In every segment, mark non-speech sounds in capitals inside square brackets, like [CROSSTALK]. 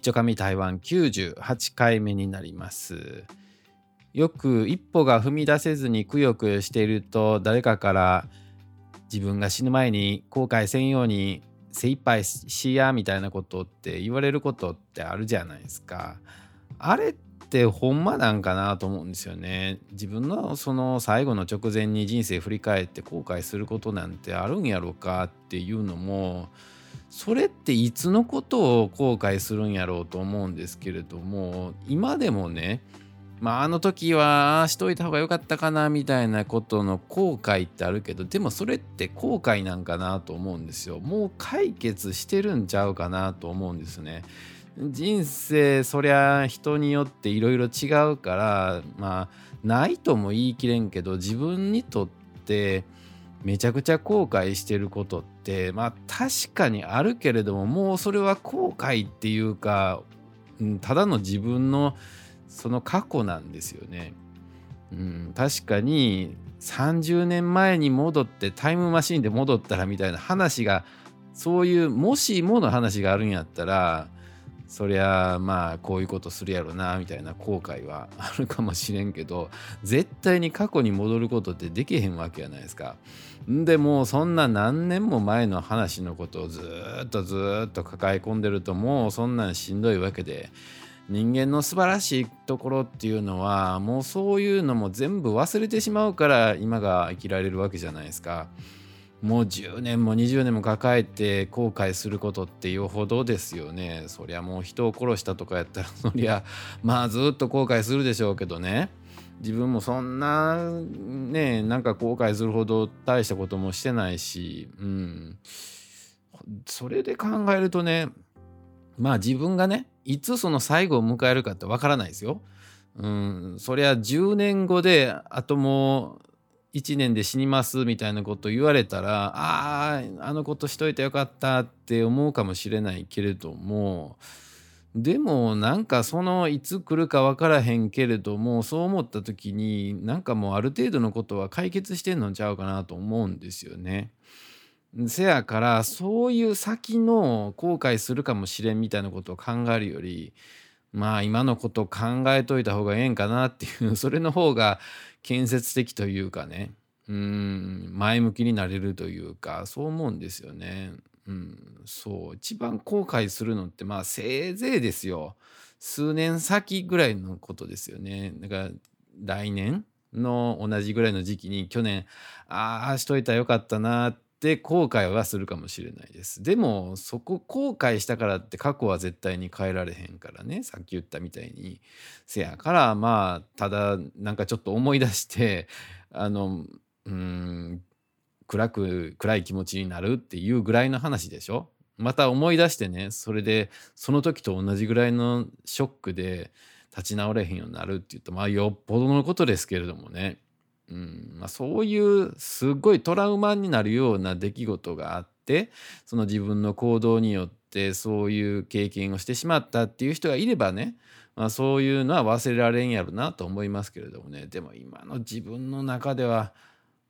丁紙台湾98回目になります。よく一歩が踏み出せずにくよくよしていると誰かから自分が死ぬ前に後悔せんように精一杯しやみたいなことって言われることってあるじゃないですか。あれってほんまなんかなと思うんですよね。自分のその最後の直前に人生振り返って後悔することなんてあるんやろかっていうのもそれっていつのことを後悔するんやろうと思うんですけれども今でもねまああの時はしといた方が良かったかなみたいなことの後悔ってあるけどでもそれって後悔なんかなと思うんですよ。もう解決してるんちゃうかなと思うんですね。人生そりゃ人によっていろいろ違うからまあないとも言い切れんけど自分にとってめちゃくちゃ後悔してることってまあ確かにあるけれどももうそれは後悔っていうか、うん、ただの自分のその過去なんですよね。うん、確かに30年前に戻ってタイムマシンで戻ったらみたいな話がそういうもしもの話があるんやったらそりゃまあこういうことするやろなみたいな後悔はあるかもしれんけど絶対に過去に戻ることってできへんわけやないですか。でもうそんな何年も前の話のことをずっとずっと抱え込んでるともうそんなんしんどいわけで人間の素晴らしいところっていうのはもうそういうのも全部忘れてしまうから今が生きられるわけじゃないですか。もう10年も20年も抱えて後悔することってよほどですよね。そりゃもう人を殺したとかやったらそりゃまあずっと後悔するでしょうけどね。自分もそんなねなんか後悔するほど大したこともしてないし、うん、それで考えるとねまあ自分がねいつその最後を迎えるかってわからないですよ。うん、そりゃ10年後であともう1年で死にますみたいなこと言われたらあああのことしといてよかったって思うかもしれないけれどもでもなんかそのいつ来るか分からへんけれどもそう思った時になんかもうある程度のことは解決してんのちゃうかなと思うんですよね。せやからそういう先の後悔するかもしれんみたいなことを考えるよりまあ今のこと考えといた方がええんかなっていう [LAUGHS] それの方が建設的というかねうん前向きになれるというかそう思うんですよね。うん、そう一番後悔するのってまあせいぜいですよ数年先ぐらいのことですよね。だから来年の同じぐらいの時期に去年ああしといたらよかったなってって後悔はするかもしれないです。でもそこ後悔したからって過去は絶対に変えられへんからね。さっき言ったみたいに。せやからまあただなんかちょっと思い出してあのうん暗く暗い気持ちになるっていうぐらいの話でしょ？また思い出してねそれでその時と同じぐらいのショックで立ち直れへんようになるって言うとまあよっぽどのことですけれどもね。うんまあ、そういうすごいトラウマになるような出来事があってその自分の行動によってそういう経験をしてしまったっていう人がいればね、まあ、そういうのは忘れられんやろなと思いますけれどもねでも今の自分の中では、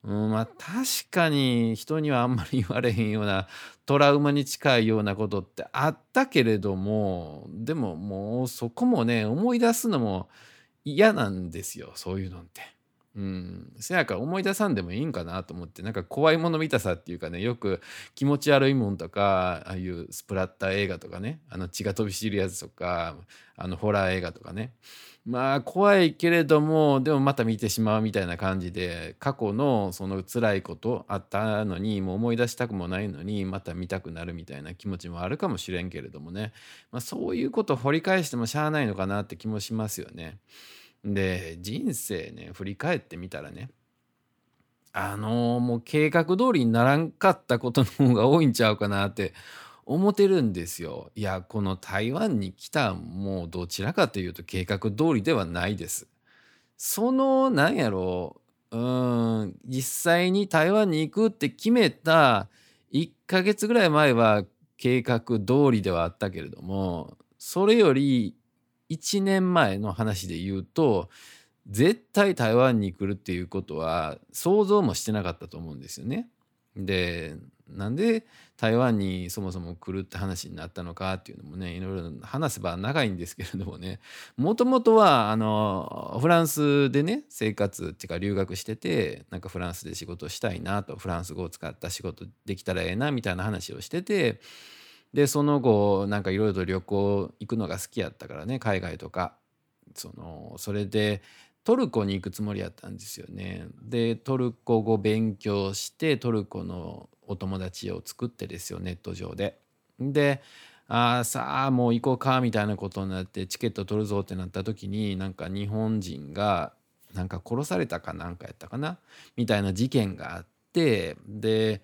うん、まあ確かに人にはあんまり言われへんようなトラウマに近いようなことってあったけれどもでももうそこもね思い出すのも嫌なんですよそういうのって。うん、せやから思い出さんでもいいんかなと思ってなんか怖いもの見たさっていうかねよく気持ち悪いもんとかああいうスプラッター映画とかねあの血が飛び散るやつとかあのホラー映画とかね。まあ怖いけれどもでもまた見てしまうみたいな感じで過去のその辛いことあったのにもう思い出したくもないのにまた見たくなるみたいな気持ちもあるかもしれんけれどもね、まあ、そういうことを掘り返してもしゃあないのかなって気もしますよね。で人生ね振り返ってみたらねあのー、もう計画通りにならんかったことの方が多いんちゃうかなって思ってるんですよ。いやこの台湾に来たもうどちらかというと計画通りではないです。そのなんやろううん実際に台湾に行くって決めた1ヶ月ぐらい前は計画通りではあったけれどもそれより1年前の話で言うと絶対台湾に来るっていうことは想像もしてなかったと思うんですよね。でなんで台湾にそもそも来るって話になったのかっていうのもねいろいろ話せば長いんですけれどもねもともとはあのフランスでね生活っていうか留学しててなんかフランスで仕事したいなとフランス語を使った仕事できたらええなみたいな話をしててでその後なんかいろいろと旅行行くのが好きやったからね海外とかそのそれでトルコに行くつもりやったんですよね。でトルコ語勉強してトルコのお友達を作ってですよネット上で。でああさあもう行こうかみたいなことになってチケット取るぞってなった時になんか日本人がなんか殺されたかなんかやったかなみたいな事件があってで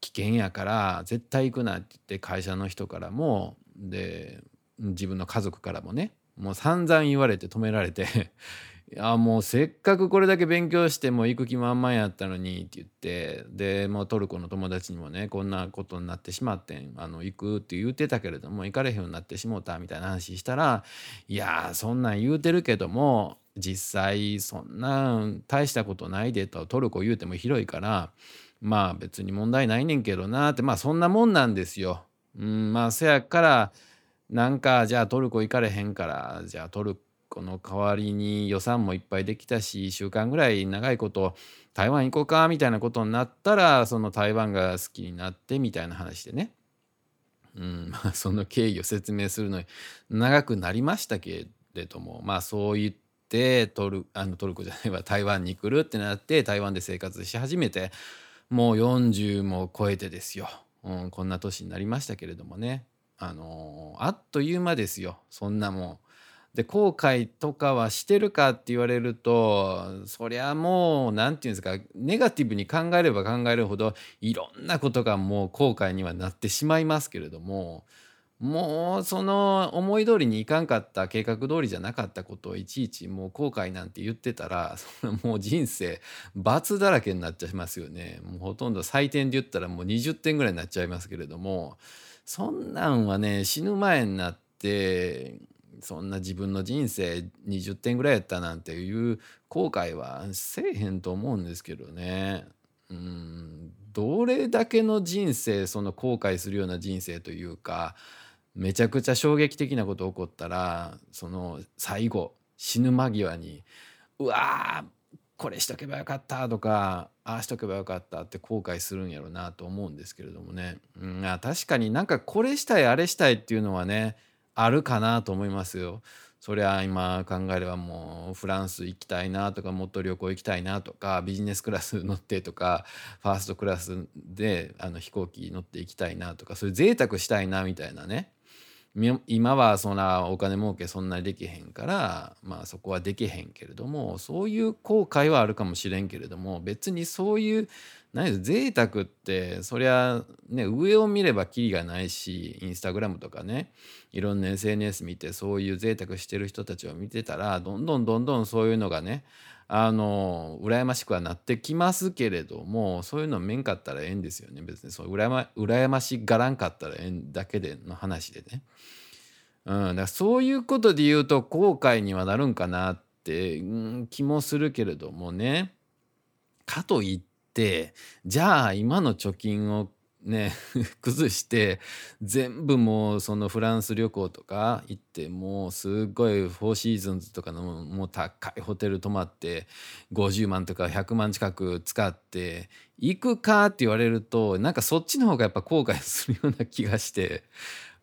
危険やから絶対行くなって言って会社の人からもで自分の家族からもねもう散々言われて止められて [LAUGHS] いやもうせっかくこれだけ勉強しても行く気満々やったのにって言ってでもうトルコの友達にもねこんなことになってしまってんあの行くって言ってたけれども行かれへんようになってしもうたみたいな話したらいやそんなん言うてるけども実際そんなん大したことないでとトルコ言うても広いからまあ別に問題ないねんけどなってまあそんなもんなんですよ。うん、まあせやからなんかじゃあトルコ行かれへんからじゃあトルコの代わりに予算もいっぱいできたし1週間ぐらい長いこと台湾行こうかみたいなことになったらその台湾が好きになってみたいな話でね、うん [LAUGHS] まあ、その経緯を説明するのに長くなりましたけれどもまあそう言ってトルあのトルコじゃないわ台湾に来るってなって台湾で生活し始めてもう40も超えてですよ、うん、こんな年になりましたけれどもね。あのー、あっという間ですよ。そんなもん。で後悔とかはしてるかって言われるとそりゃもう何て言うんですかネガティブに考えれば考えるほどいろんなことがもう後悔にはなってしまいますけれどももうその思い通りにいかんかった計画通りじゃなかったことをいちいちもう後悔なんて言ってたら [LAUGHS] もう人生罰だらけになっちゃいますよね。もうほとんど採点で言ったらもう20点ぐらいになっちゃいますけれどもそんなんはね死ぬ前になってそんな自分の人生20点ぐらいやったなんていう後悔はせえへんと思うんですけどね。うんどれだけの人生その後悔するような人生というかめちゃくちゃ衝撃的なこと起こったらその最後死ぬ間際にうわーこれしとけばよかったとかああしとけばよかったって後悔するんやろうなと思うんですけれどもね、うん、確かになんかこれしたいあれしたいっていうのはねあるかなと思いますよ。そりゃ今考えればもうフランス行きたいなとかもっと旅行行きたいなとかビジネスクラス乗ってとかファーストクラスであの飛行機乗って行きたいなとかそういう贅沢したいなみたいなね今はそんなお金儲けそんなにできへんからまあそこはできへんけれどもそういう後悔はあるかもしれんけれども別にそういう何贅沢ってそりゃね上を見ればキリがないしインスタグラムとかねいろんな SNS 見てそういう贅沢してる人たちを見てたらどんどんどんどんそういうのがねあの羨ましくはなってきますけれどもそういうのめんかったらええんですよね別にそう羨ま羨ましがらんかったらええんだけでの話でね。うん、だからそういうことで言うと後悔にはなるんかなって、うん、気もするけれどもねかといってじゃあ今の貯金をね [LAUGHS] 崩して全部もうそのフランス旅行とか行ってもうすごいフォーシーズンズとかのもう高いホテル泊まって50万とか100万近く使って行くかって言われるとなんかそっちの方がやっぱ後悔するような気がして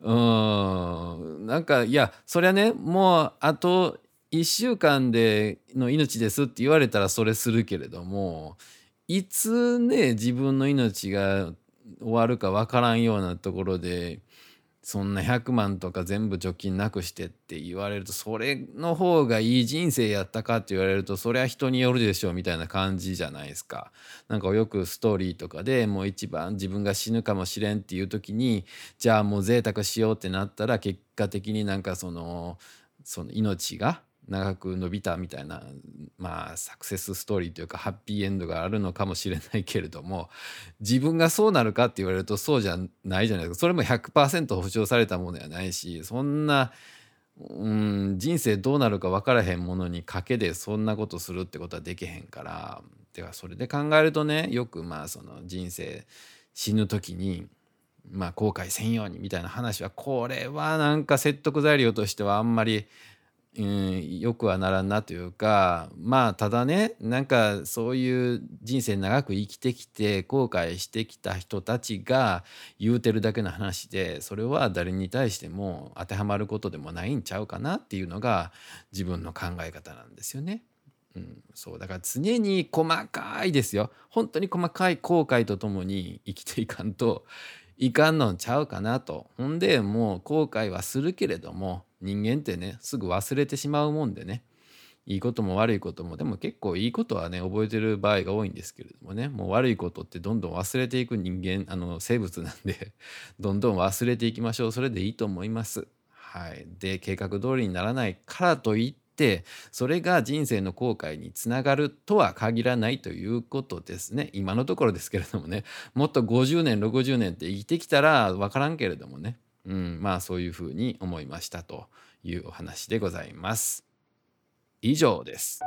うん。なんかいやそりゃねもうあと1週間での命ですって言われたらそれするけれどもいつね自分の命が終わるか分からんようなところでそんな100万とか全部貯金なくしてって言われるとそれの方がいい人生やったかって言われるとそれは人によるでしょうみたいな感じじゃないですか。なんかよくストーリーとかでもう一番自分が死ぬかもしれんっていう時にじゃあもう贅沢しようってなったら結果的になんかそのその命が長く伸びたみたいなまあサクセスストーリーというかハッピーエンドがあるのかもしれないけれども自分がそうなるかって言われるとそうじゃないじゃないですか。それも100%保証されたものではないしそんなうん人生どうなるか分からへんものに賭けでそんなことするってことはできへんからてかそれで考えるとねよくまあその人生死ぬ時にまあ後悔せんようにみたいな話はこれはなんか説得材料としてはあんまりうん、よくはならんなというかまあただねなんかそういう人生長く生きてきて後悔してきた人たちが言うてるだけの話でそれは誰に対しても当てはまることでもないんちゃうかなっていうのが自分の考え方なんですよね。うん、そうだから常に細かいですよ本当に細かい後悔とともに生きていかんといかんのんちゃうかなと。ほんでもう後悔はするけれども人間ってねすぐ忘れてしまうもんでね。いいことも悪いこともでも結構いいことはね覚えてる場合が多いんですけれどもね。もう悪いことってどんどん忘れていく人間あの生物なんで [LAUGHS] どんどん忘れていきましょう。それでいいと思います。はい、で計画通りにならないからといってってそれが人生の後悔につながるとは限らないということですね今のところですけれどもねもっと50年60年って生きてきたら分からんけれどもねうん、まあそういうふうに思いましたというお話でございます。以上です。